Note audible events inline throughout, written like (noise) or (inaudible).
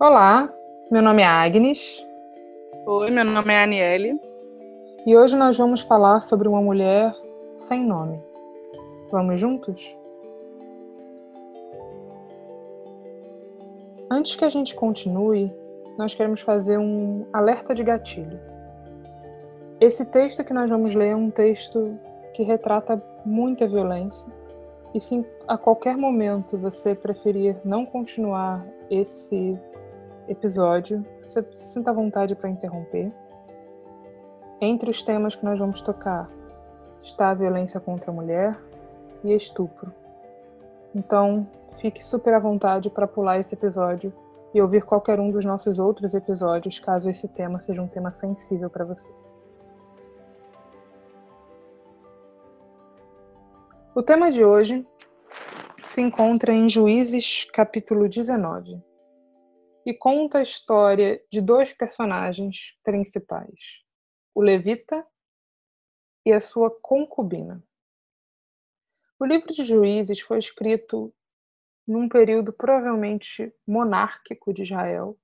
Olá, meu nome é Agnes. Oi, meu nome é Aniele. E hoje nós vamos falar sobre uma mulher sem nome. Vamos juntos? Antes que a gente continue, nós queremos fazer um alerta de gatilho. Esse texto que nós vamos ler é um texto que retrata muita violência. E se a qualquer momento você preferir não continuar esse episódio, você se sinta à vontade para interromper. Entre os temas que nós vamos tocar está a violência contra a mulher e estupro. Então, fique super à vontade para pular esse episódio e ouvir qualquer um dos nossos outros episódios, caso esse tema seja um tema sensível para você. O tema de hoje se encontra em Juízes, capítulo 19, e conta a história de dois personagens principais, o Levita e a sua concubina. O livro de Juízes foi escrito num período provavelmente monárquico de Israel,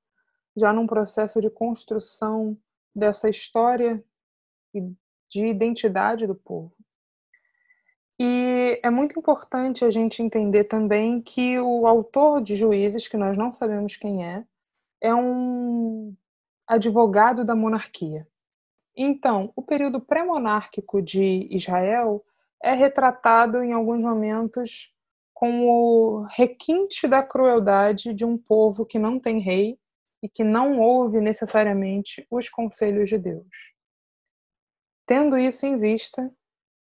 já num processo de construção dessa história e de identidade do povo. E é muito importante a gente entender também que o autor de Juízes, que nós não sabemos quem é, é um advogado da monarquia. Então, o período pré-monárquico de Israel é retratado em alguns momentos com o requinte da crueldade de um povo que não tem rei e que não ouve necessariamente os conselhos de Deus. Tendo isso em vista,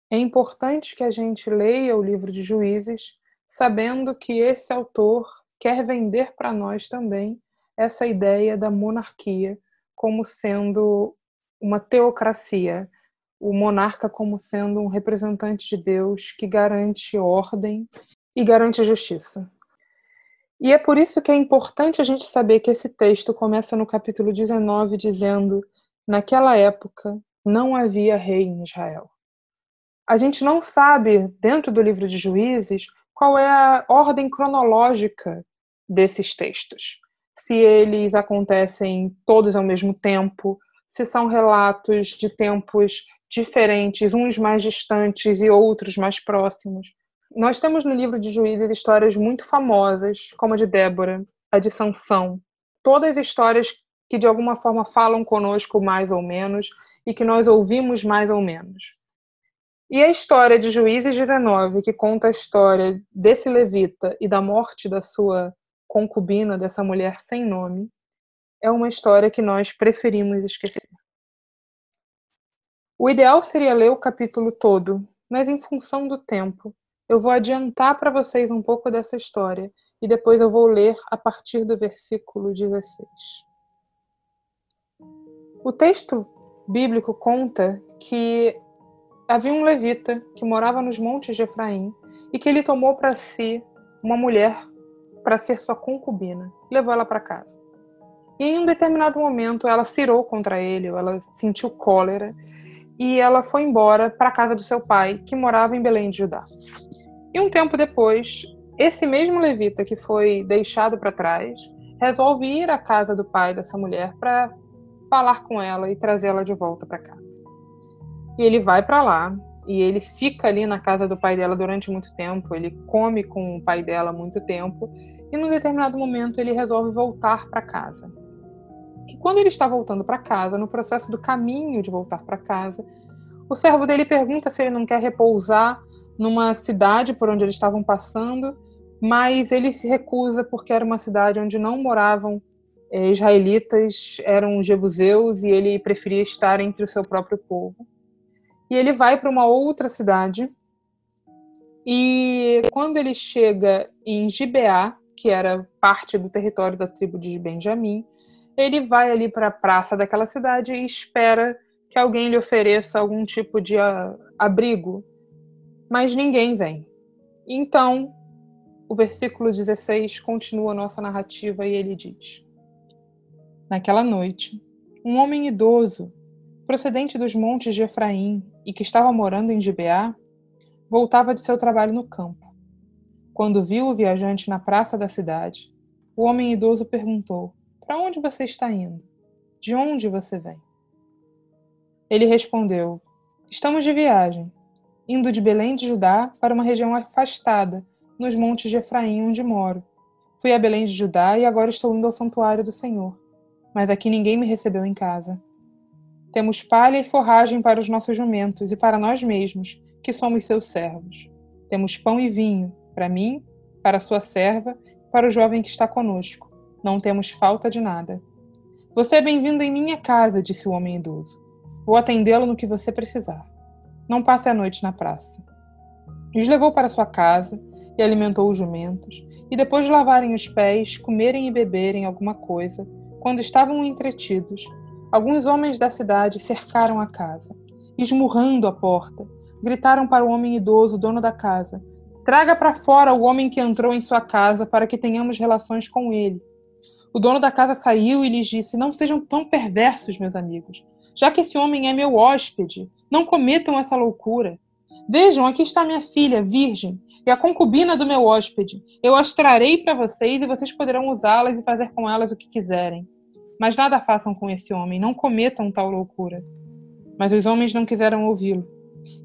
é importante que a gente leia o livro de Juízes, sabendo que esse autor quer vender para nós também essa ideia da monarquia como sendo uma teocracia, o monarca como sendo um representante de Deus que garante ordem e garante justiça. E é por isso que é importante a gente saber que esse texto começa no capítulo 19 dizendo: Naquela época não havia rei em Israel a gente não sabe, dentro do livro de Juízes, qual é a ordem cronológica desses textos. Se eles acontecem todos ao mesmo tempo, se são relatos de tempos diferentes, uns mais distantes e outros mais próximos. Nós temos no livro de Juízes histórias muito famosas, como a de Débora, a de Sansão, todas histórias que de alguma forma falam conosco mais ou menos e que nós ouvimos mais ou menos. E a história de Juízes 19, que conta a história desse levita e da morte da sua concubina, dessa mulher sem nome, é uma história que nós preferimos esquecer. O ideal seria ler o capítulo todo, mas em função do tempo, eu vou adiantar para vocês um pouco dessa história e depois eu vou ler a partir do versículo 16. O texto bíblico conta que havia um levita que morava nos montes de Efraim e que ele tomou para si uma mulher para ser sua concubina, levou ela para casa. E em um determinado momento ela cirou contra ele, ela sentiu cólera e ela foi embora para a casa do seu pai, que morava em Belém de Judá. E um tempo depois, esse mesmo levita que foi deixado para trás resolve ir à casa do pai dessa mulher para falar com ela e trazê-la de volta para casa. E ele vai para lá e ele fica ali na casa do pai dela durante muito tempo, ele come com o pai dela muito tempo e num determinado momento ele resolve voltar para casa. E quando ele está voltando para casa, no processo do caminho de voltar para casa, o servo dele pergunta se ele não quer repousar numa cidade por onde eles estavam passando, mas ele se recusa porque era uma cidade onde não moravam eh, israelitas, eram jebuseus e ele preferia estar entre o seu próprio povo e ele vai para uma outra cidade. E quando ele chega em Gibeá, que era parte do território da tribo de Benjamim, ele vai ali para a praça daquela cidade e espera que alguém lhe ofereça algum tipo de abrigo, mas ninguém vem. Então, o versículo 16 continua a nossa narrativa e ele diz: Naquela noite, um homem idoso procedente dos montes de Efraim e que estava morando em Gibeá, voltava de seu trabalho no campo. Quando viu o viajante na praça da cidade, o homem idoso perguntou: Para onde você está indo? De onde você vem? Ele respondeu: Estamos de viagem, indo de Belém de Judá para uma região afastada, nos montes de Efraim, onde moro. Fui a Belém de Judá e agora estou indo ao santuário do Senhor. Mas aqui ninguém me recebeu em casa. Temos palha e forragem para os nossos jumentos e para nós mesmos, que somos seus servos. Temos pão e vinho, para mim, para sua serva, para o jovem que está conosco. Não temos falta de nada. Você é bem-vindo em minha casa, disse o homem idoso. Vou atendê-lo no que você precisar. Não passe a noite na praça. Os levou para sua casa e alimentou os jumentos, e depois de lavarem os pés, comerem e beberem alguma coisa, quando estavam entretidos, alguns homens da cidade cercaram a casa, esmurrando a porta. Gritaram para o homem idoso, dono da casa: Traga para fora o homem que entrou em sua casa para que tenhamos relações com ele. O dono da casa saiu e lhes disse: Não sejam tão perversos, meus amigos. Já que esse homem é meu hóspede, não cometam essa loucura. Vejam, aqui está minha filha, virgem, e a concubina do meu hóspede. Eu as trarei para vocês e vocês poderão usá-las e fazer com elas o que quiserem. Mas nada façam com esse homem, não cometam tal loucura. Mas os homens não quiseram ouvi-lo.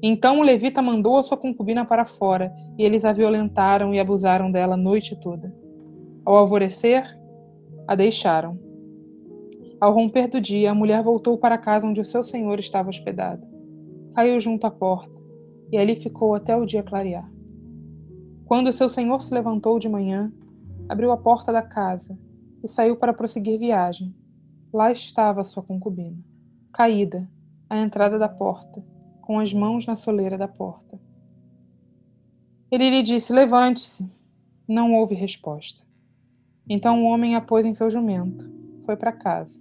Então o levita mandou a sua concubina para fora, e eles a violentaram e abusaram dela a noite toda. Ao alvorecer, a deixaram ao romper do dia, a mulher voltou para a casa onde o seu senhor estava hospedado. Caiu junto à porta e ali ficou até o dia clarear. Quando o seu senhor se levantou de manhã, abriu a porta da casa e saiu para prosseguir viagem. Lá estava sua concubina, caída, à entrada da porta, com as mãos na soleira da porta. Ele lhe disse: Levante-se. Não houve resposta. Então o homem a pôs em seu jumento, foi para casa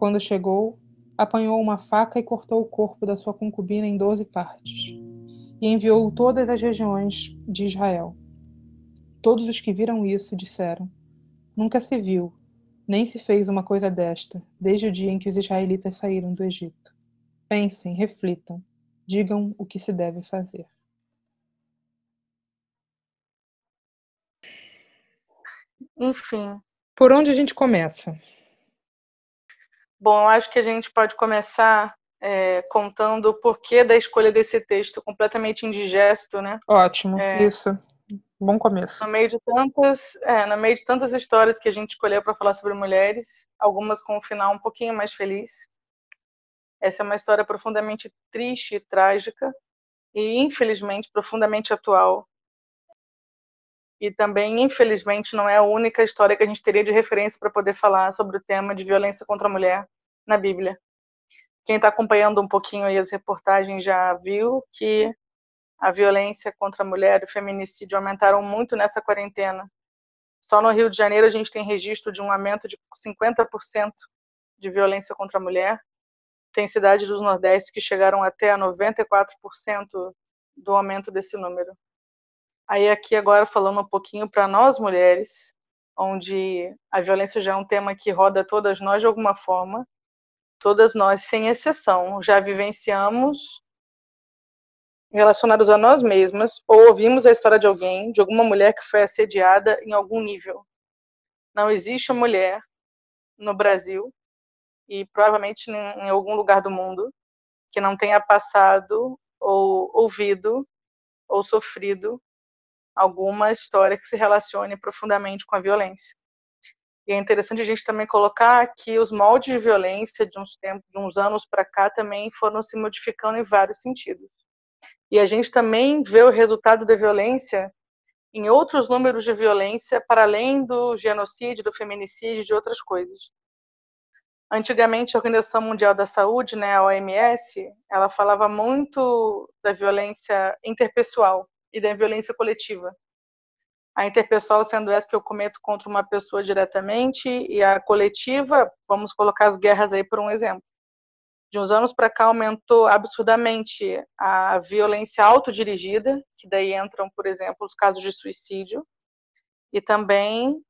quando chegou, apanhou uma faca e cortou o corpo da sua concubina em doze partes, e enviou todas as regiões de Israel. Todos os que viram isso disseram: Nunca se viu, nem se fez uma coisa desta, desde o dia em que os israelitas saíram do Egito. Pensem, reflitam, digam o que se deve fazer. Enfim. Por onde a gente começa? Bom, acho que a gente pode começar é, contando o porquê da escolha desse texto completamente indigesto, né? Ótimo, é, isso. Bom começo. No meio de tantas, é, no meio de tantas histórias que a gente escolheu para falar sobre mulheres, algumas com um final um pouquinho mais feliz. Essa é uma história profundamente triste e trágica e infelizmente profundamente atual. E também, infelizmente, não é a única história que a gente teria de referência para poder falar sobre o tema de violência contra a mulher na Bíblia. Quem está acompanhando um pouquinho aí as reportagens já viu que a violência contra a mulher e o feminicídio aumentaram muito nessa quarentena. Só no Rio de Janeiro a gente tem registro de um aumento de 50% de violência contra a mulher. Tem cidades do Nordeste que chegaram até a 94% do aumento desse número. Aí aqui agora falando um pouquinho para nós mulheres, onde a violência já é um tema que roda todas nós de alguma forma, todas nós sem exceção já vivenciamos relacionados a nós mesmas ou ouvimos a história de alguém, de alguma mulher que foi assediada em algum nível. Não existe mulher no Brasil e provavelmente em algum lugar do mundo que não tenha passado ou ouvido ou sofrido alguma história que se relacione profundamente com a violência. E é interessante a gente também colocar que os moldes de violência de uns tempos, de uns anos para cá também foram se modificando em vários sentidos. E a gente também vê o resultado da violência em outros números de violência para além do genocídio, do feminicídio, de outras coisas. Antigamente, a Organização Mundial da Saúde, né, a OMS, ela falava muito da violência interpessoal, e da violência coletiva. A interpessoal sendo essa que eu cometo contra uma pessoa diretamente e a coletiva, vamos colocar as guerras aí por um exemplo. De uns anos para cá aumentou absurdamente a violência autodirigida, que daí entram, por exemplo, os casos de suicídio, e também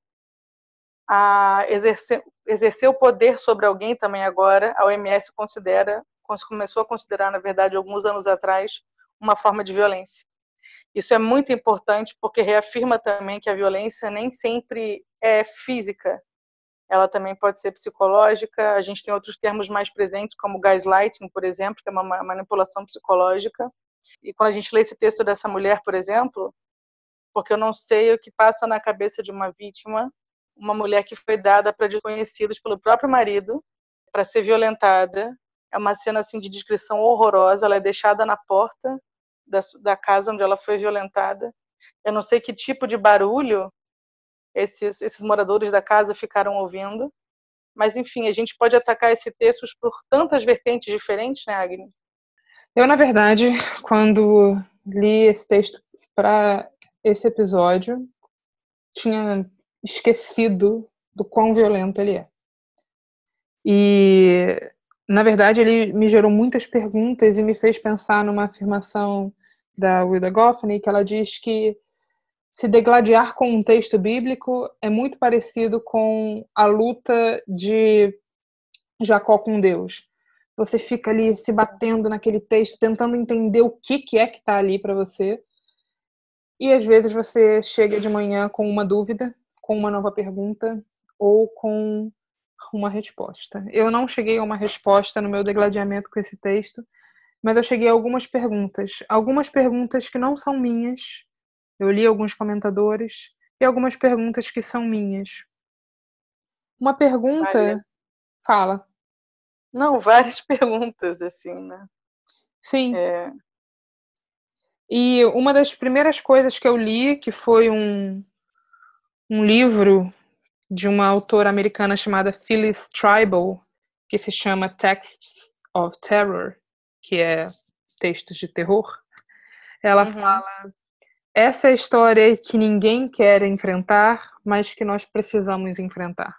a exercer, exercer o poder sobre alguém também agora, a OMS considera, começou a considerar, na verdade, alguns anos atrás, uma forma de violência. Isso é muito importante porque reafirma também que a violência nem sempre é física, ela também pode ser psicológica. A gente tem outros termos mais presentes, como gaslighting, por exemplo, que é uma manipulação psicológica. E quando a gente lê esse texto dessa mulher, por exemplo, porque eu não sei o que passa na cabeça de uma vítima, uma mulher que foi dada para desconhecidos pelo próprio marido para ser violentada. É uma cena assim de descrição horrorosa. Ela é deixada na porta da, da casa onde ela foi violentada. Eu não sei que tipo de barulho esses, esses moradores da casa ficaram ouvindo. Mas, enfim, a gente pode atacar esse texto por tantas vertentes diferentes, né, Agnes? Eu, na verdade, quando li esse texto para esse episódio, tinha esquecido do quão violento ele é. E, na verdade, ele me gerou muitas perguntas e me fez pensar numa afirmação da Wilda Goffney, que ela diz que se degladiar com um texto bíblico é muito parecido com a luta de Jacó com Deus. Você fica ali se batendo naquele texto, tentando entender o que, que é que está ali para você. E às vezes você chega de manhã com uma dúvida, com uma nova pergunta ou com uma resposta. Eu não cheguei a uma resposta no meu degladiamento com esse texto, mas eu cheguei a algumas perguntas. Algumas perguntas que não são minhas, eu li alguns comentadores e algumas perguntas que são minhas. Uma pergunta. Maria. Fala. Não, (laughs) várias perguntas, assim, né? Sim. É... E uma das primeiras coisas que eu li, que foi um, um livro de uma autora americana chamada Phyllis Tribal, que se chama Texts of Terror, que é textos de terror. Ela uhum. fala essa é a história que ninguém quer enfrentar, mas que nós precisamos enfrentar.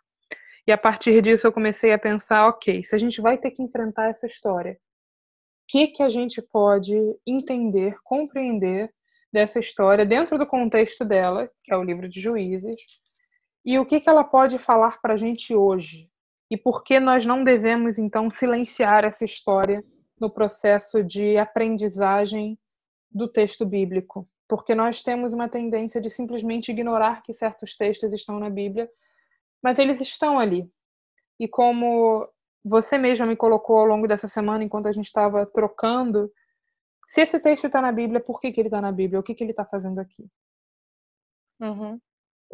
E a partir disso eu comecei a pensar, ok, se a gente vai ter que enfrentar essa história, o que que a gente pode entender, compreender dessa história dentro do contexto dela, que é o livro de Juízes, e o que que ela pode falar para a gente hoje? E por que nós não devemos então silenciar essa história no processo de aprendizagem do texto bíblico? Porque nós temos uma tendência de simplesmente ignorar que certos textos estão na Bíblia, mas eles estão ali. E como você mesma me colocou ao longo dessa semana, enquanto a gente estava trocando, se esse texto está na Bíblia, por que, que ele está na Bíblia? O que, que ele está fazendo aqui? Uhum.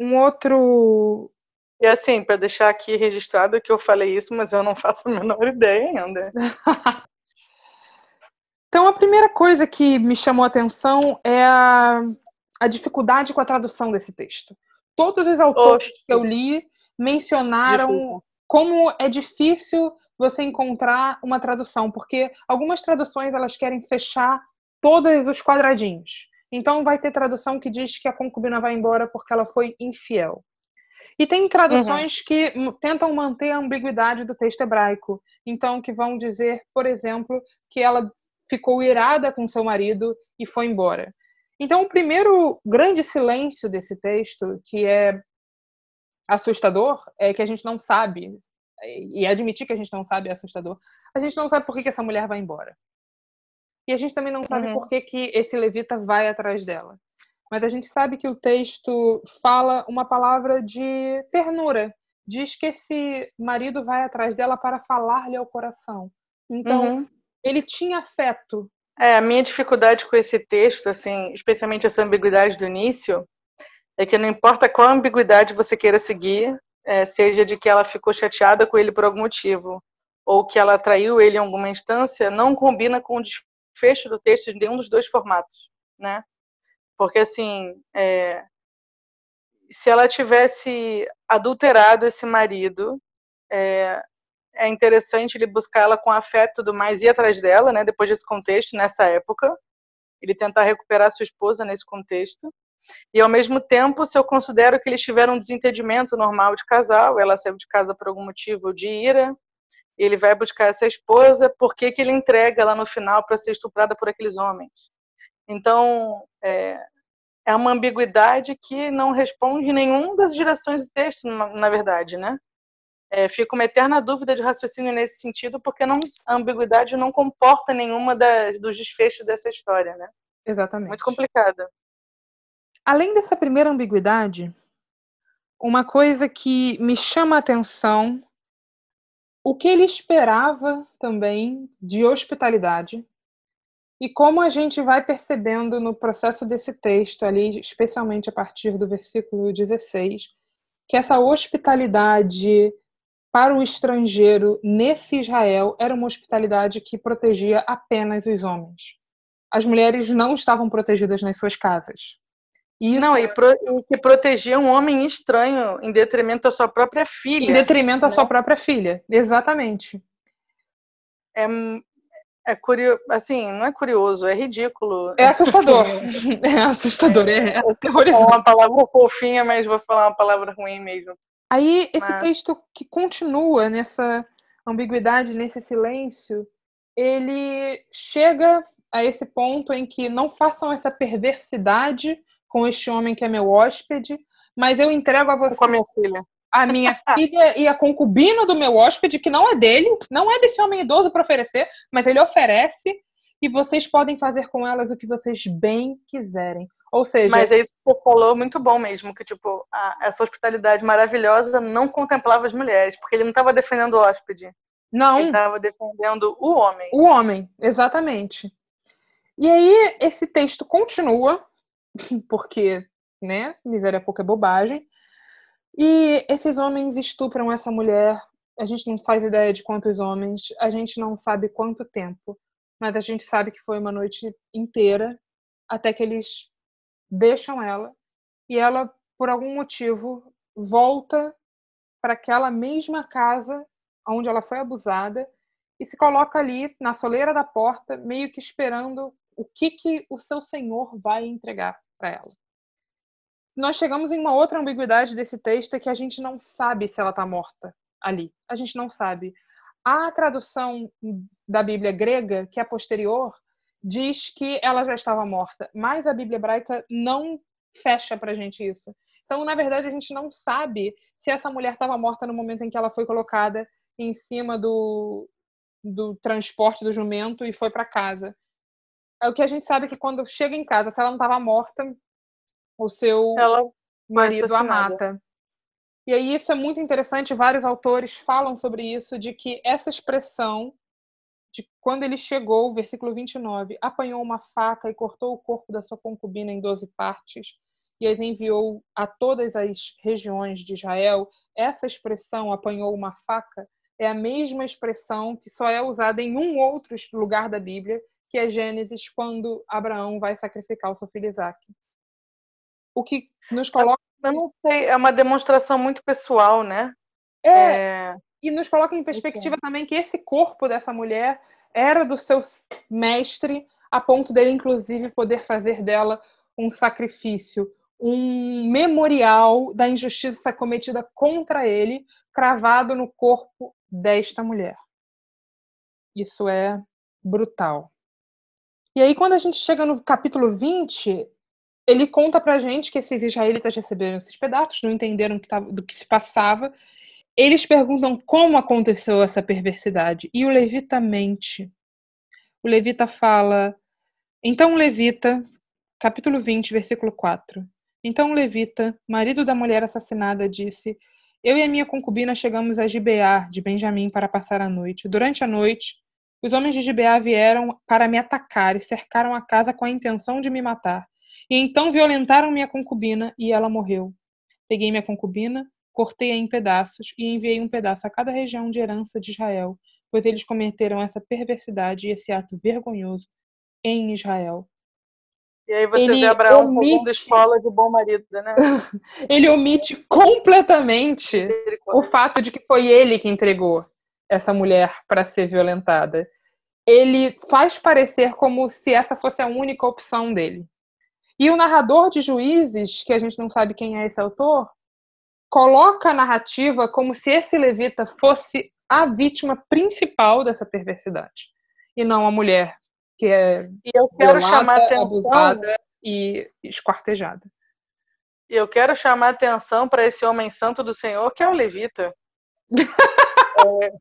Um outro. E assim, para deixar aqui registrado que eu falei isso, mas eu não (laughs) faço a menor ideia ainda. (laughs) Então, a primeira coisa que me chamou a atenção é a, a dificuldade com a tradução desse texto. Todos os autores Oxe. que eu li mencionaram difícil. como é difícil você encontrar uma tradução, porque algumas traduções elas querem fechar todos os quadradinhos. Então, vai ter tradução que diz que a concubina vai embora porque ela foi infiel. E tem traduções uhum. que tentam manter a ambiguidade do texto hebraico. Então, que vão dizer, por exemplo, que ela ficou irada com seu marido e foi embora. Então, o primeiro grande silêncio desse texto, que é assustador, é que a gente não sabe, e admitir que a gente não sabe é assustador, a gente não sabe por que, que essa mulher vai embora. E a gente também não sabe uhum. por que, que esse levita vai atrás dela. Mas a gente sabe que o texto fala uma palavra de ternura. Diz que esse marido vai atrás dela para falar-lhe ao coração. Então, uhum ele tinha afeto. É, a minha dificuldade com esse texto, assim, especialmente essa ambiguidade do início, é que não importa qual ambiguidade você queira seguir, é, seja de que ela ficou chateada com ele por algum motivo, ou que ela traiu ele em alguma instância, não combina com o desfecho do texto de nenhum dos dois formatos, né? Porque, assim, é, se ela tivesse adulterado esse marido, é, é interessante ele buscar ela com afeto tudo mais, ir atrás dela, né, depois desse contexto, nessa época, ele tentar recuperar sua esposa nesse contexto. E ao mesmo tempo, se eu considero que eles tiveram um desentendimento normal de casal, ela saiu de casa por algum motivo de ira, ele vai buscar essa esposa, por que, que ele entrega ela no final para ser estuprada por aqueles homens? Então, é, é uma ambiguidade que não responde nenhuma das direções do texto, na verdade, né? É, fica uma eterna dúvida de raciocínio nesse sentido, porque não, a ambiguidade não comporta nenhuma das, dos desfechos dessa história, né? Exatamente. Muito complicada. Além dessa primeira ambiguidade, uma coisa que me chama a atenção, o que ele esperava também de hospitalidade, e como a gente vai percebendo no processo desse texto ali, especialmente a partir do versículo 16, que essa hospitalidade para o estrangeiro nesse Israel era uma hospitalidade que protegia apenas os homens. As mulheres não estavam protegidas nas suas casas. Isso... Não, e, pro, e, que protegia um homem estranho em detrimento da sua própria filha. Em detrimento da né? sua própria filha, exatamente. É, é curioso, assim, não é curioso, é ridículo. É assustador. (laughs) (laughs) é assustador, é, é aterrorizante. Vou falar uma palavra fofinha, mas vou falar uma palavra ruim mesmo. Aí, esse mas... texto que continua nessa ambiguidade, nesse silêncio, ele chega a esse ponto em que não façam essa perversidade com este homem que é meu hóspede, mas eu entrego a você. Com a minha filha. A minha (laughs) filha e a concubina do meu hóspede, que não é dele, não é desse homem idoso para oferecer, mas ele oferece e vocês podem fazer com elas o que vocês bem quiserem. Ou seja. Mas é isso que você falou, muito bom mesmo, que tipo, a, essa hospitalidade maravilhosa não contemplava as mulheres, porque ele não estava defendendo o hóspede. Não. Ele estava defendendo o homem. O homem, exatamente. E aí, esse texto continua, (laughs) porque, né, miséria pouca é bobagem. E esses homens estupram essa mulher. A gente não faz ideia de quantos homens, a gente não sabe quanto tempo, mas a gente sabe que foi uma noite inteira até que eles deixam ela e ela, por algum motivo, volta para aquela mesma casa onde ela foi abusada e se coloca ali na soleira da porta, meio que esperando o que, que o seu senhor vai entregar para ela. Nós chegamos em uma outra ambiguidade desse texto é que a gente não sabe se ela está morta ali. A gente não sabe. A tradução da Bíblia grega, que é posterior, diz que ela já estava morta, mas a Bíblia hebraica não fecha para a gente isso. Então, na verdade, a gente não sabe se essa mulher estava morta no momento em que ela foi colocada em cima do, do transporte do jumento e foi para casa. É o que a gente sabe que quando chega em casa, se ela não estava morta, o seu ela marido a mata. E aí isso é muito interessante, vários autores falam sobre isso, de que essa expressão de quando ele chegou, versículo 29, apanhou uma faca e cortou o corpo da sua concubina em doze partes e as enviou a todas as regiões de Israel. Essa expressão, apanhou uma faca, é a mesma expressão que só é usada em um outro lugar da Bíblia, que é Gênesis, quando Abraão vai sacrificar o seu filho Isaac. O que nos coloca. Eu não sei, é uma demonstração muito pessoal, né? É. é... E nos coloca em perspectiva também que esse corpo dessa mulher era do seu mestre, a ponto dele, inclusive, poder fazer dela um sacrifício, um memorial da injustiça cometida contra ele, cravado no corpo desta mulher. Isso é brutal. E aí, quando a gente chega no capítulo 20, ele conta pra gente que esses israelitas receberam esses pedaços, não entenderam que tava, do que se passava. Eles perguntam como aconteceu essa perversidade. E o levita mente. O levita fala. Então levita, capítulo 20, versículo 4. Então levita, marido da mulher assassinada, disse: Eu e a minha concubina chegamos a Gibear, de Benjamim, para passar a noite. Durante a noite, os homens de Gibeá vieram para me atacar e cercaram a casa com a intenção de me matar. E então violentaram minha concubina e ela morreu. Peguei minha concubina, cortei-a em pedaços e enviei um pedaço a cada região de herança de Israel, pois eles cometeram essa perversidade e esse ato vergonhoso em Israel. E aí você ele vê Abraão omite... como escola de bom marido, né? (laughs) ele omite completamente o fato de que foi ele que entregou essa mulher para ser violentada. Ele faz parecer como se essa fosse a única opção dele. E o narrador de Juízes, que a gente não sabe quem é esse autor, coloca a narrativa como se esse levita fosse a vítima principal dessa perversidade e não a mulher que é e eu quero violada, chamar atenção abusada e esquartejada. E eu quero chamar atenção para esse homem santo do Senhor que é o levita. (laughs) é,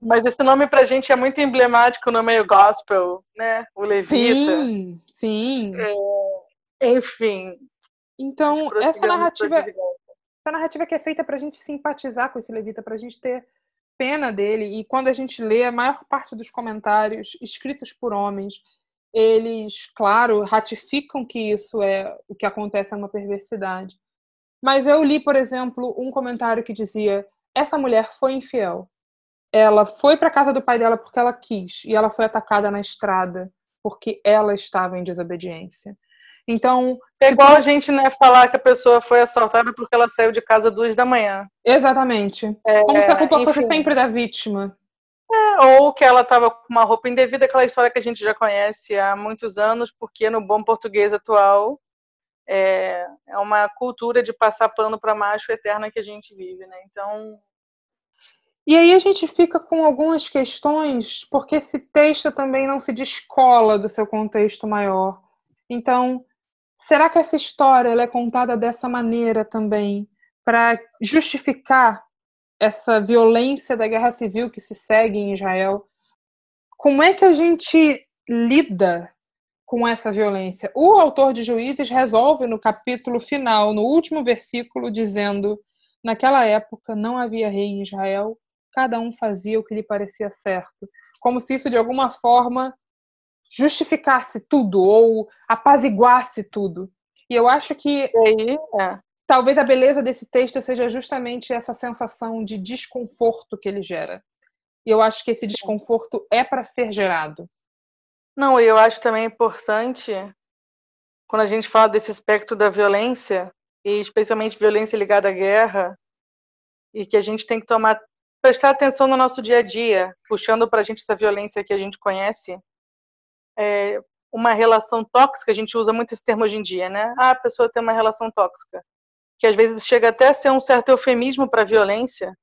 mas esse nome pra gente é muito emblemático no meio gospel, né? O Levita. Sim, sim. É, enfim, Então, essa narrativa, essa narrativa que é feita para a gente simpatizar com esse levita, para a gente ter pena dele. E quando a gente lê a maior parte dos comentários escritos por homens, eles, claro, ratificam que isso é o que acontece é uma perversidade. Mas eu li, por exemplo, um comentário que dizia: essa mulher foi infiel. Ela foi para casa do pai dela porque ela quis e ela foi atacada na estrada porque ela estava em desobediência. Então. É igual a gente né, falar que a pessoa foi assaltada porque ela saiu de casa duas da manhã. Exatamente. É, Como se a culpa enfim. fosse sempre da vítima. É, ou que ela estava com uma roupa indevida, aquela história que a gente já conhece há muitos anos, porque no bom português atual é, é uma cultura de passar pano para macho eterna que a gente vive, né? Então. E aí a gente fica com algumas questões, porque esse texto também não se descola do seu contexto maior. Então, será que essa história é contada dessa maneira também para justificar essa violência da guerra civil que se segue em Israel? Como é que a gente lida com essa violência? O autor de Juízes resolve no capítulo final, no último versículo, dizendo: Naquela época não havia rei em Israel, cada um fazia o que lhe parecia certo. Como se isso de alguma forma justificasse tudo ou apaziguasse tudo. E eu acho que é. talvez a beleza desse texto seja justamente essa sensação de desconforto que ele gera. E eu acho que esse Sim. desconforto é para ser gerado. Não, eu acho também importante quando a gente fala desse aspecto da violência e especialmente violência ligada à guerra e que a gente tem que tomar prestar atenção no nosso dia a dia, puxando para a gente essa violência que a gente conhece, é, uma relação tóxica, a gente usa muito esse termo hoje em dia, né? Ah, a pessoa tem uma relação tóxica, que às vezes chega até a ser um certo eufemismo para violência.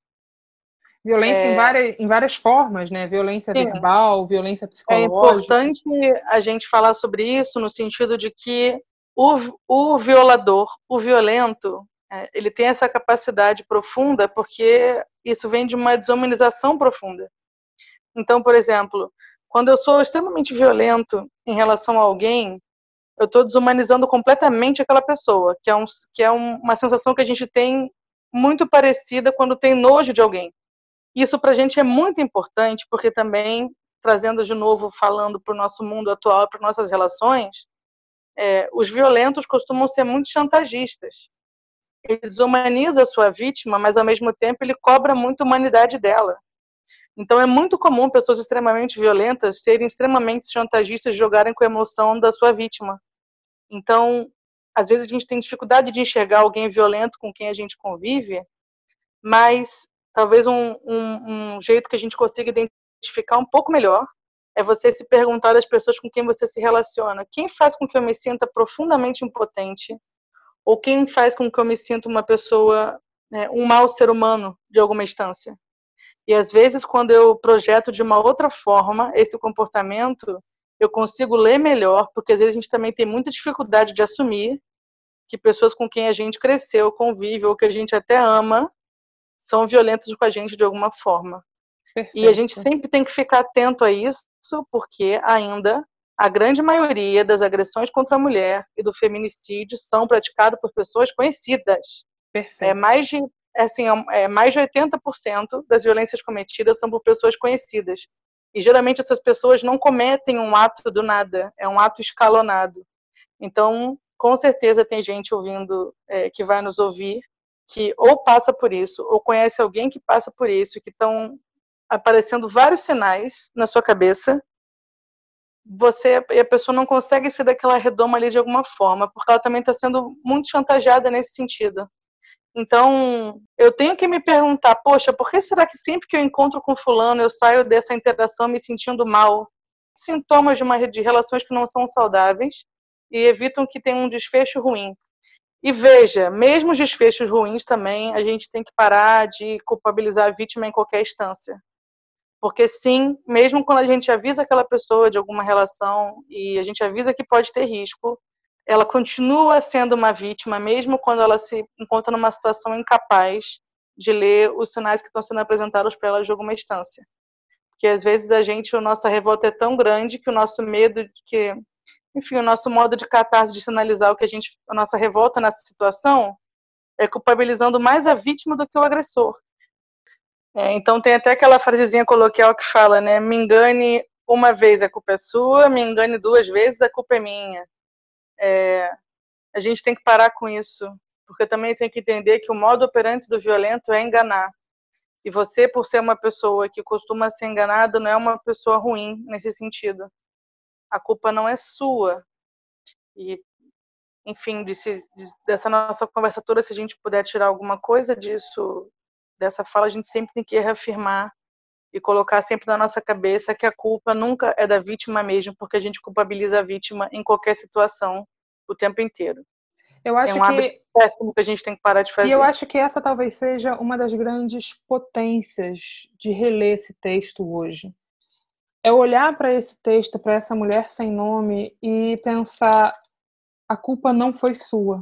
Violência é... em, várias, em várias formas, né? Violência Sim. verbal, violência é psicológica. É importante a gente falar sobre isso no sentido de que o, o violador, o violento, ele tem essa capacidade profunda porque isso vem de uma desumanização profunda. Então, por exemplo, quando eu sou extremamente violento em relação a alguém, eu estou desumanizando completamente aquela pessoa, que é, um, que é um, uma sensação que a gente tem muito parecida quando tem nojo de alguém. Isso para a gente é muito importante, porque também, trazendo de novo, falando para o nosso mundo atual, para nossas relações, é, os violentos costumam ser muito chantagistas. Ele desumaniza a sua vítima, mas ao mesmo tempo ele cobra muito humanidade dela. Então é muito comum pessoas extremamente violentas serem extremamente chantagistas, jogarem com a emoção da sua vítima. Então, às vezes a gente tem dificuldade de enxergar alguém violento com quem a gente convive, mas talvez um, um, um jeito que a gente consiga identificar um pouco melhor é você se perguntar às pessoas com quem você se relaciona. Quem faz com que eu me sinta profundamente impotente? Ou quem faz com que eu me sinta uma pessoa, né, um mau ser humano de alguma instância? E às vezes, quando eu projeto de uma outra forma esse comportamento, eu consigo ler melhor, porque às vezes a gente também tem muita dificuldade de assumir que pessoas com quem a gente cresceu, convive, ou que a gente até ama, são violentas com a gente de alguma forma. Perfeito. E a gente sempre tem que ficar atento a isso, porque ainda a grande maioria das agressões contra a mulher e do feminicídio são praticados por pessoas conhecidas. Perfeito. É mais de é assim, é, é mais de 80% das violências cometidas são por pessoas conhecidas. E geralmente essas pessoas não cometem um ato do nada, é um ato escalonado. Então, com certeza tem gente ouvindo, é, que vai nos ouvir, que ou passa por isso, ou conhece alguém que passa por isso, que estão aparecendo vários sinais na sua cabeça. Você e a pessoa não consegue ser daquela redoma ali de alguma forma, porque ela também está sendo muito chantageada nesse sentido. Então, eu tenho que me perguntar, poxa, por que será que sempre que eu encontro com fulano eu saio dessa interação me sentindo mal? Sintomas de, uma, de relações que não são saudáveis e evitam que tenha um desfecho ruim. E veja, mesmo os desfechos ruins também, a gente tem que parar de culpabilizar a vítima em qualquer instância. Porque sim, mesmo quando a gente avisa aquela pessoa de alguma relação e a gente avisa que pode ter risco, ela continua sendo uma vítima, mesmo quando ela se encontra numa situação incapaz de ler os sinais que estão sendo apresentados para ela de alguma instância. Porque às vezes a gente, a nossa revolta é tão grande que o nosso medo que enfim, o nosso modo de catarse de sinalizar o que a gente, a nossa revolta nessa situação é culpabilizando mais a vítima do que o agressor. É, então tem até aquela frasezinha coloquial que fala, né? Me engane uma vez a culpa é sua, me engane duas vezes a culpa é minha. É, a gente tem que parar com isso, porque também tem que entender que o modo operante do violento é enganar. E você, por ser uma pessoa que costuma ser enganada, não é uma pessoa ruim nesse sentido. A culpa não é sua. E, enfim, dessa nossa conversa toda, se a gente puder tirar alguma coisa disso, dessa fala, a gente sempre tem que reafirmar e colocar sempre na nossa cabeça que a culpa nunca é da vítima mesmo, porque a gente culpabiliza a vítima em qualquer situação o tempo inteiro. Eu acho é um que péssimo que a gente tem que parar de fazer. E eu acho que essa talvez seja uma das grandes potências de reler esse texto hoje. É olhar para esse texto, para essa mulher sem nome e pensar: a culpa não foi sua.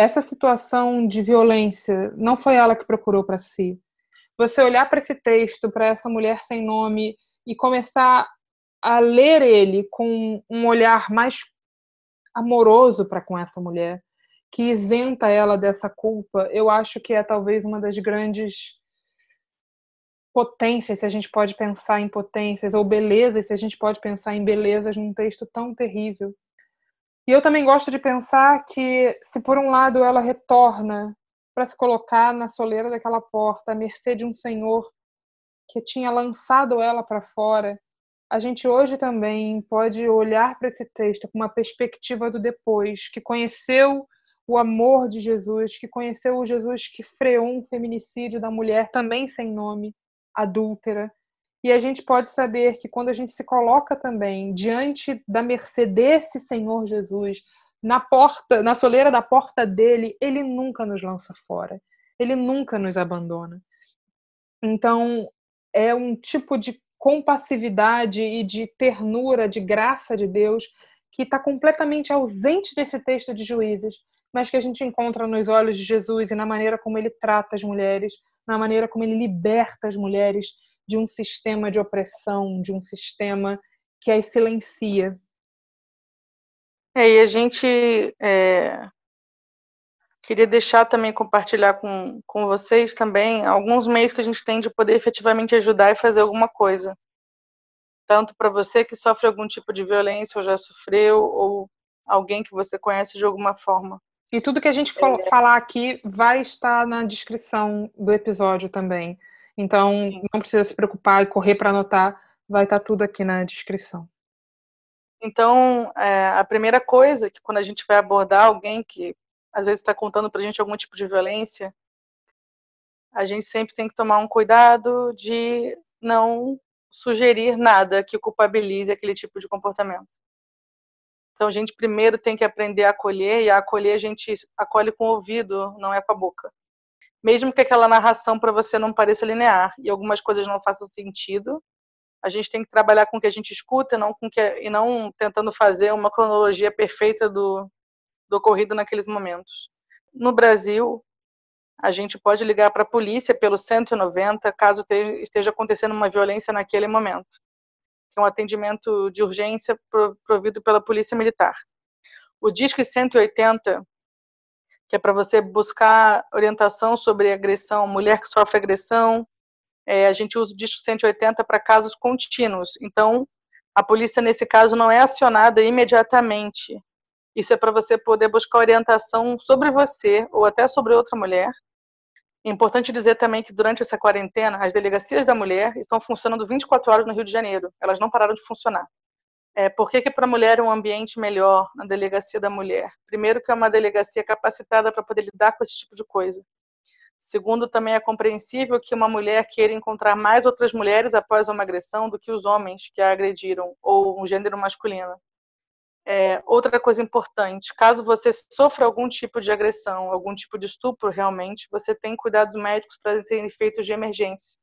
Essa situação de violência não foi ela que procurou para si. Você olhar para esse texto, para essa mulher sem nome e começar a ler ele com um olhar mais amoroso para com essa mulher, que isenta ela dessa culpa, eu acho que é talvez uma das grandes potências, se a gente pode pensar em potências, ou belezas, se a gente pode pensar em belezas num texto tão terrível. E eu também gosto de pensar que, se por um lado ela retorna para se colocar na soleira daquela porta, à mercê de um senhor que tinha lançado ela para fora, a gente hoje também pode olhar para esse texto com uma perspectiva do depois, que conheceu o amor de Jesus, que conheceu o Jesus que freou um feminicídio da mulher também sem nome, adúltera. E a gente pode saber que quando a gente se coloca também diante da mercê desse Senhor Jesus, na porta, na soleira da porta dele, ele nunca nos lança fora. Ele nunca nos abandona. Então, é um tipo de compassividade e de ternura, de graça de Deus, que está completamente ausente desse texto de Juízes, mas que a gente encontra nos olhos de Jesus e na maneira como ele trata as mulheres, na maneira como ele liberta as mulheres de um sistema de opressão, de um sistema que as silencia. É, e a gente é, Queria deixar também, compartilhar com, com vocês também alguns meios que a gente tem de poder efetivamente ajudar e fazer alguma coisa. Tanto para você que sofre algum tipo de violência ou já sofreu, ou alguém que você conhece de alguma forma. E tudo que a gente é. falar aqui vai estar na descrição do episódio também. Então, não precisa se preocupar e correr para anotar, vai estar tudo aqui na descrição. Então, é, a primeira coisa que quando a gente vai abordar alguém que às vezes está contando para a gente algum tipo de violência, a gente sempre tem que tomar um cuidado de não sugerir nada que culpabilize aquele tipo de comportamento. Então a gente primeiro tem que aprender a acolher e a acolher a gente acolhe com o ouvido, não é com a boca. Mesmo que aquela narração para você não pareça linear e algumas coisas não façam sentido, a gente tem que trabalhar com o que a gente escuta, não com que e não tentando fazer uma cronologia perfeita do do ocorrido naqueles momentos. No Brasil, a gente pode ligar para a polícia pelo 190 caso esteja acontecendo uma violência naquele momento. É um atendimento de urgência provido pela Polícia Militar. O Disque 180, que é para você buscar orientação sobre agressão, mulher que sofre agressão, é, a gente usa o Disque 180 para casos contínuos. Então, a polícia, nesse caso, não é acionada imediatamente isso é para você poder buscar orientação sobre você ou até sobre outra mulher. É importante dizer também que durante essa quarentena, as delegacias da mulher estão funcionando 24 horas no Rio de Janeiro. Elas não pararam de funcionar. É, por que, que para a mulher é um ambiente melhor na delegacia da mulher? Primeiro, que é uma delegacia capacitada para poder lidar com esse tipo de coisa. Segundo, também é compreensível que uma mulher queira encontrar mais outras mulheres após uma agressão do que os homens que a agrediram, ou um gênero masculino. É, outra coisa importante, caso você sofra algum tipo de agressão, algum tipo de estupro realmente, você tem cuidados médicos para serem feitos de emergência,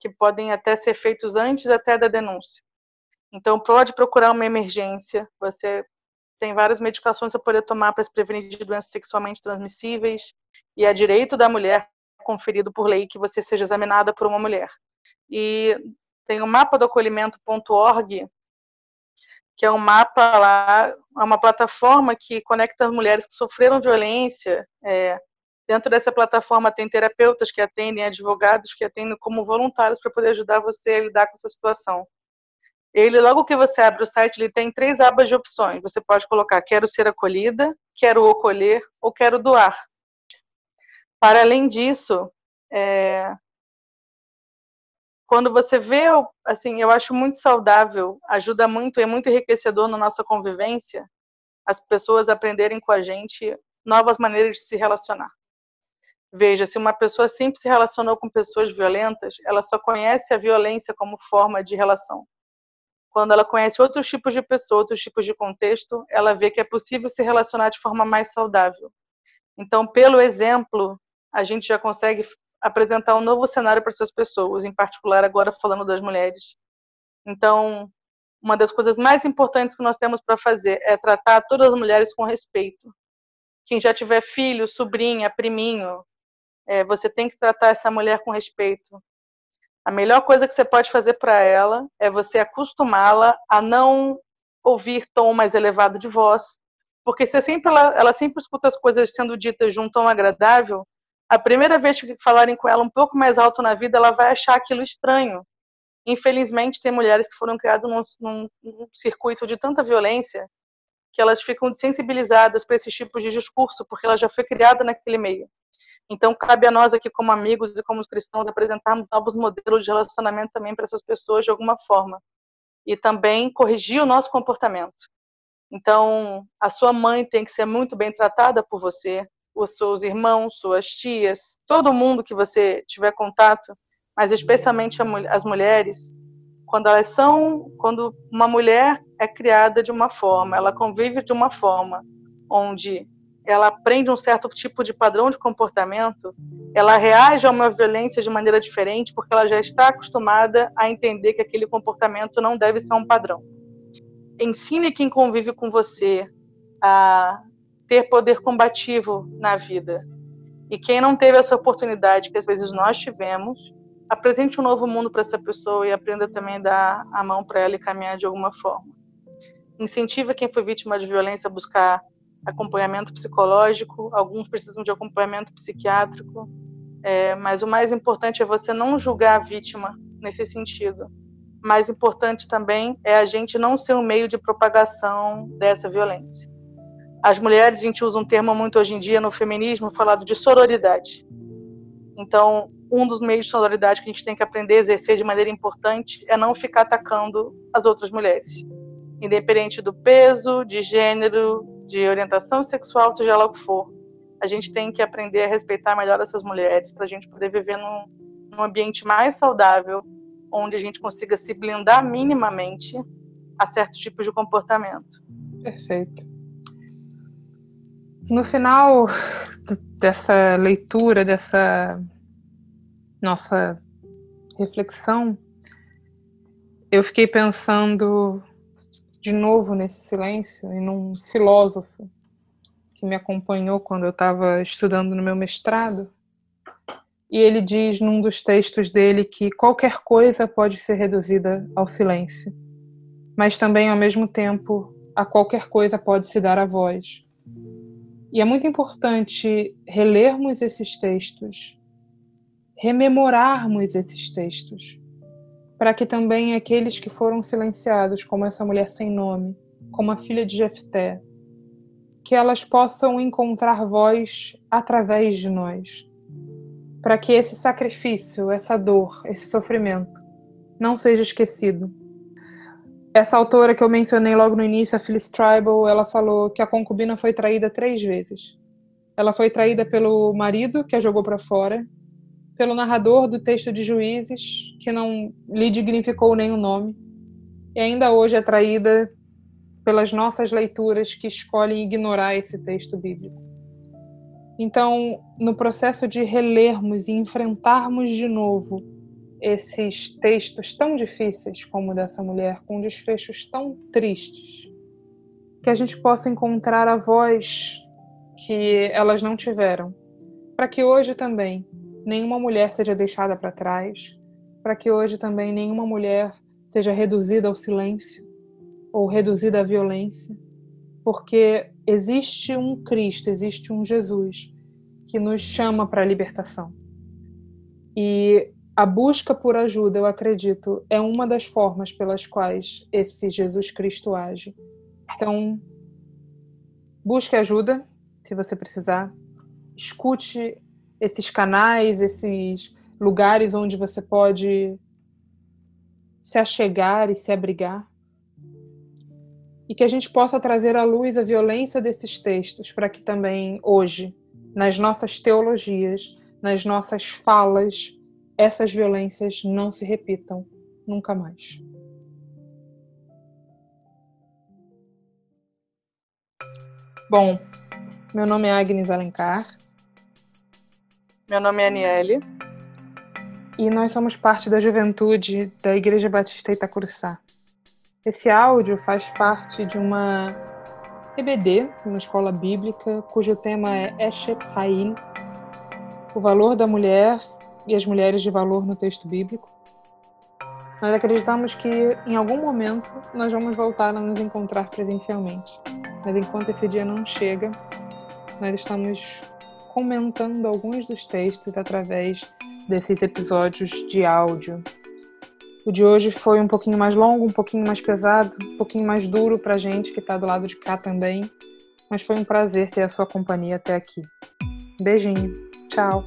que podem até ser feitos antes até da denúncia. Então, pode procurar uma emergência, você tem várias medicações para poder tomar para se prevenir de doenças sexualmente transmissíveis, e é direito da mulher, conferido por lei, que você seja examinada por uma mulher. E tem o mapa do acolhimento.org, que é um mapa lá, é uma plataforma que conecta mulheres que sofreram violência. É, dentro dessa plataforma tem terapeutas que atendem, advogados que atendem como voluntários para poder ajudar você a lidar com essa situação. Ele, logo que você abre o site, ele tem três abas de opções. Você pode colocar quero ser acolhida, quero acolher ou quero doar. Para além disso, é, quando você vê, assim, eu acho muito saudável, ajuda muito, é muito enriquecedor na nossa convivência, as pessoas aprenderem com a gente novas maneiras de se relacionar. Veja, se uma pessoa sempre se relacionou com pessoas violentas, ela só conhece a violência como forma de relação. Quando ela conhece outros tipos de pessoas, outros tipos de contexto, ela vê que é possível se relacionar de forma mais saudável. Então, pelo exemplo, a gente já consegue apresentar um novo cenário para essas pessoas, em particular agora falando das mulheres. Então, uma das coisas mais importantes que nós temos para fazer é tratar todas as mulheres com respeito. Quem já tiver filho, sobrinha, priminho, é, você tem que tratar essa mulher com respeito. A melhor coisa que você pode fazer para ela é você acostumá-la a não ouvir tom mais elevado de voz, porque se sempre ela, ela sempre escuta as coisas sendo ditas de um tom agradável, a primeira vez que falarem com ela um pouco mais alto na vida, ela vai achar aquilo estranho. Infelizmente, tem mulheres que foram criadas num, num, num circuito de tanta violência que elas ficam sensibilizadas para esses tipos de discurso, porque ela já foi criada naquele meio. Então, cabe a nós aqui, como amigos e como cristãos, apresentarmos novos modelos de relacionamento também para essas pessoas de alguma forma. E também corrigir o nosso comportamento. Então, a sua mãe tem que ser muito bem tratada por você, os seus irmãos, suas tias, todo mundo que você tiver contato, mas especialmente as mulheres, quando elas são, quando uma mulher é criada de uma forma, ela convive de uma forma onde ela aprende um certo tipo de padrão de comportamento, ela reage a uma violência de maneira diferente porque ela já está acostumada a entender que aquele comportamento não deve ser um padrão. Ensine quem convive com você a ter poder combativo na vida. E quem não teve essa oportunidade, que às vezes nós tivemos, apresente um novo mundo para essa pessoa e aprenda também a dar a mão para ela e caminhar de alguma forma. Incentiva quem foi vítima de violência a buscar acompanhamento psicológico, alguns precisam de acompanhamento psiquiátrico, é, mas o mais importante é você não julgar a vítima nesse sentido. Mais importante também é a gente não ser um meio de propagação dessa violência. As mulheres, a gente usa um termo muito hoje em dia no feminismo falado de sororidade. Então, um dos meios de sororidade que a gente tem que aprender a exercer de maneira importante é não ficar atacando as outras mulheres. Independente do peso, de gênero, de orientação sexual, seja lá o que for. A gente tem que aprender a respeitar melhor essas mulheres para a gente poder viver num, num ambiente mais saudável, onde a gente consiga se blindar minimamente a certos tipos de comportamento. Perfeito. No final dessa leitura, dessa nossa reflexão, eu fiquei pensando de novo nesse silêncio em um filósofo que me acompanhou quando eu estava estudando no meu mestrado. E ele diz num dos textos dele que qualquer coisa pode ser reduzida ao silêncio, mas também, ao mesmo tempo, a qualquer coisa pode se dar a voz. E é muito importante relermos esses textos, rememorarmos esses textos, para que também aqueles que foram silenciados, como essa mulher sem nome, como a filha de Jefté, que elas possam encontrar voz através de nós, para que esse sacrifício, essa dor, esse sofrimento não seja esquecido essa autora que eu mencionei logo no início, a Phyllis Tribal, ela falou que a concubina foi traída três vezes. Ela foi traída pelo marido, que a jogou para fora, pelo narrador do texto de Juízes, que não lhe dignificou o nome, e ainda hoje é traída pelas nossas leituras que escolhem ignorar esse texto bíblico. Então, no processo de relermos e enfrentarmos de novo esses textos tão difíceis como o dessa mulher, com desfechos tão tristes, que a gente possa encontrar a voz que elas não tiveram, para que hoje também nenhuma mulher seja deixada para trás, para que hoje também nenhuma mulher seja reduzida ao silêncio, ou reduzida à violência, porque existe um Cristo, existe um Jesus que nos chama para a libertação. E a busca por ajuda, eu acredito, é uma das formas pelas quais esse Jesus Cristo age. Então, busque ajuda, se você precisar. Escute esses canais, esses lugares onde você pode se achegar e se abrigar. E que a gente possa trazer à luz a violência desses textos para que também hoje, nas nossas teologias, nas nossas falas, essas violências não se repitam nunca mais. Bom, meu nome é Agnes Alencar. Meu nome é Aniele. E nós somos parte da juventude da Igreja Batista Itacuruçá. Esse áudio faz parte de uma EBD, uma escola bíblica, cujo tema é Eshet Hail, o valor da mulher e as mulheres de valor no texto bíblico. Nós acreditamos que em algum momento nós vamos voltar a nos encontrar presencialmente. Mas enquanto esse dia não chega, nós estamos comentando alguns dos textos através desses episódios de áudio. O de hoje foi um pouquinho mais longo, um pouquinho mais pesado, um pouquinho mais duro para gente que está do lado de cá também, mas foi um prazer ter a sua companhia até aqui. Beijinho, tchau.